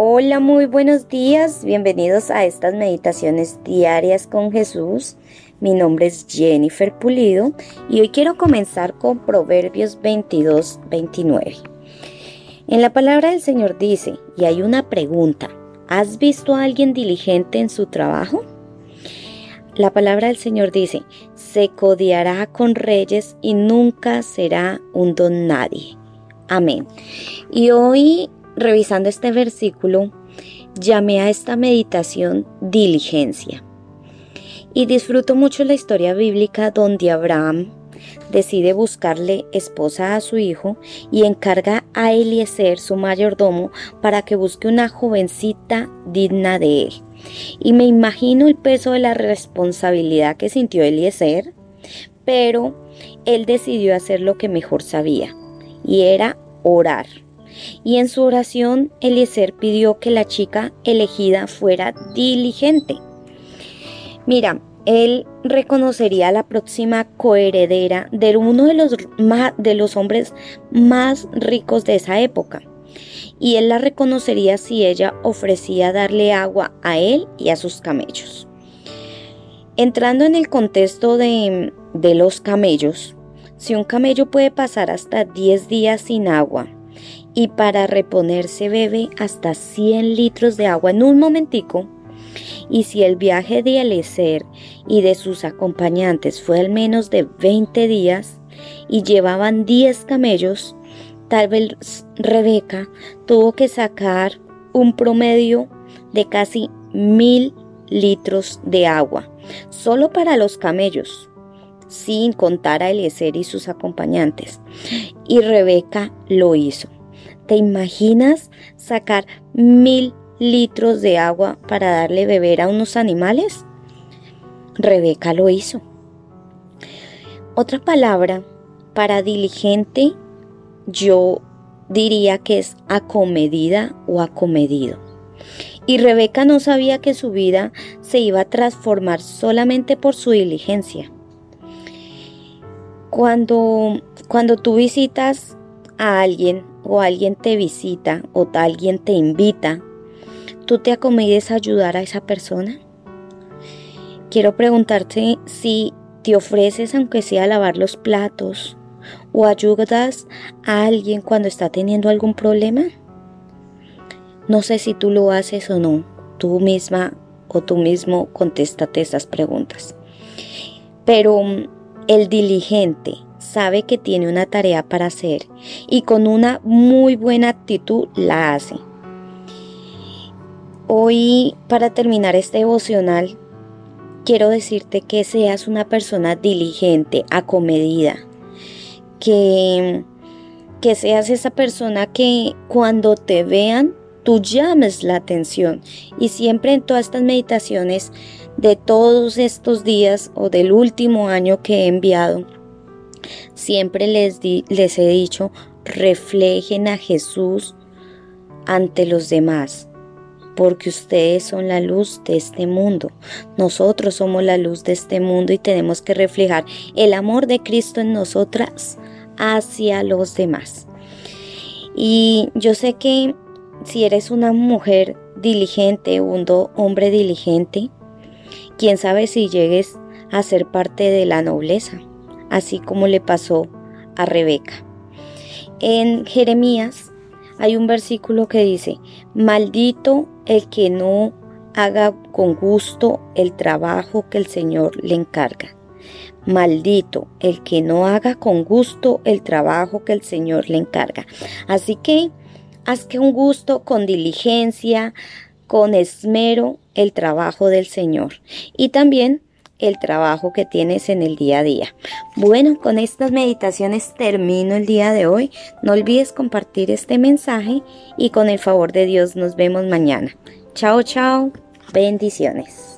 Hola, muy buenos días. Bienvenidos a estas meditaciones diarias con Jesús. Mi nombre es Jennifer Pulido y hoy quiero comenzar con Proverbios 22, 29. En la palabra del Señor dice, y hay una pregunta, ¿has visto a alguien diligente en su trabajo? La palabra del Señor dice, se codiará con reyes y nunca será un don nadie. Amén. Y hoy revisando este versículo, llamé a esta meditación diligencia. Y disfruto mucho la historia bíblica donde Abraham decide buscarle esposa a su hijo y encarga a Eliezer, su mayordomo, para que busque una jovencita digna de él. Y me imagino el peso de la responsabilidad que sintió Eliezer, pero él decidió hacer lo que mejor sabía, y era orar y en su oración Eliezer pidió que la chica elegida fuera diligente. Mira, él reconocería a la próxima coheredera de uno de los, de los hombres más ricos de esa época. Y él la reconocería si ella ofrecía darle agua a él y a sus camellos. Entrando en el contexto de, de los camellos, si un camello puede pasar hasta 10 días sin agua y para reponerse bebe hasta 100 litros de agua en un momentico. Y si el viaje de Alecer y de sus acompañantes fue al menos de 20 días y llevaban 10 camellos, tal vez Rebeca tuvo que sacar un promedio de casi mil litros de agua, solo para los camellos, sin contar a Eliezer y sus acompañantes. Y Rebeca lo hizo. ¿Te imaginas sacar mil litros de agua para darle beber a unos animales? Rebeca lo hizo. Otra palabra para diligente yo diría que es acomedida o acomedido. Y Rebeca no sabía que su vida se iba a transformar solamente por su diligencia. Cuando, cuando tú visitas a alguien o alguien te visita o alguien te invita, ¿tú te acomedes a ayudar a esa persona? Quiero preguntarte si te ofreces aunque sea lavar los platos o ayudas a alguien cuando está teniendo algún problema. No sé si tú lo haces o no, tú misma o tú mismo contéstate esas preguntas. Pero el diligente, sabe que tiene una tarea para hacer y con una muy buena actitud la hace. Hoy, para terminar este devocional, quiero decirte que seas una persona diligente, acomedida, que, que seas esa persona que cuando te vean, tú llames la atención. Y siempre en todas estas meditaciones de todos estos días o del último año que he enviado, Siempre les, les he dicho, reflejen a Jesús ante los demás, porque ustedes son la luz de este mundo. Nosotros somos la luz de este mundo y tenemos que reflejar el amor de Cristo en nosotras hacia los demás. Y yo sé que si eres una mujer diligente, un hombre diligente, quién sabe si llegues a ser parte de la nobleza así como le pasó a Rebeca. En Jeremías hay un versículo que dice, maldito el que no haga con gusto el trabajo que el Señor le encarga. Maldito el que no haga con gusto el trabajo que el Señor le encarga. Así que haz que un gusto, con diligencia, con esmero, el trabajo del Señor. Y también el trabajo que tienes en el día a día. Bueno, con estas meditaciones termino el día de hoy. No olvides compartir este mensaje y con el favor de Dios nos vemos mañana. Chao, chao. Bendiciones.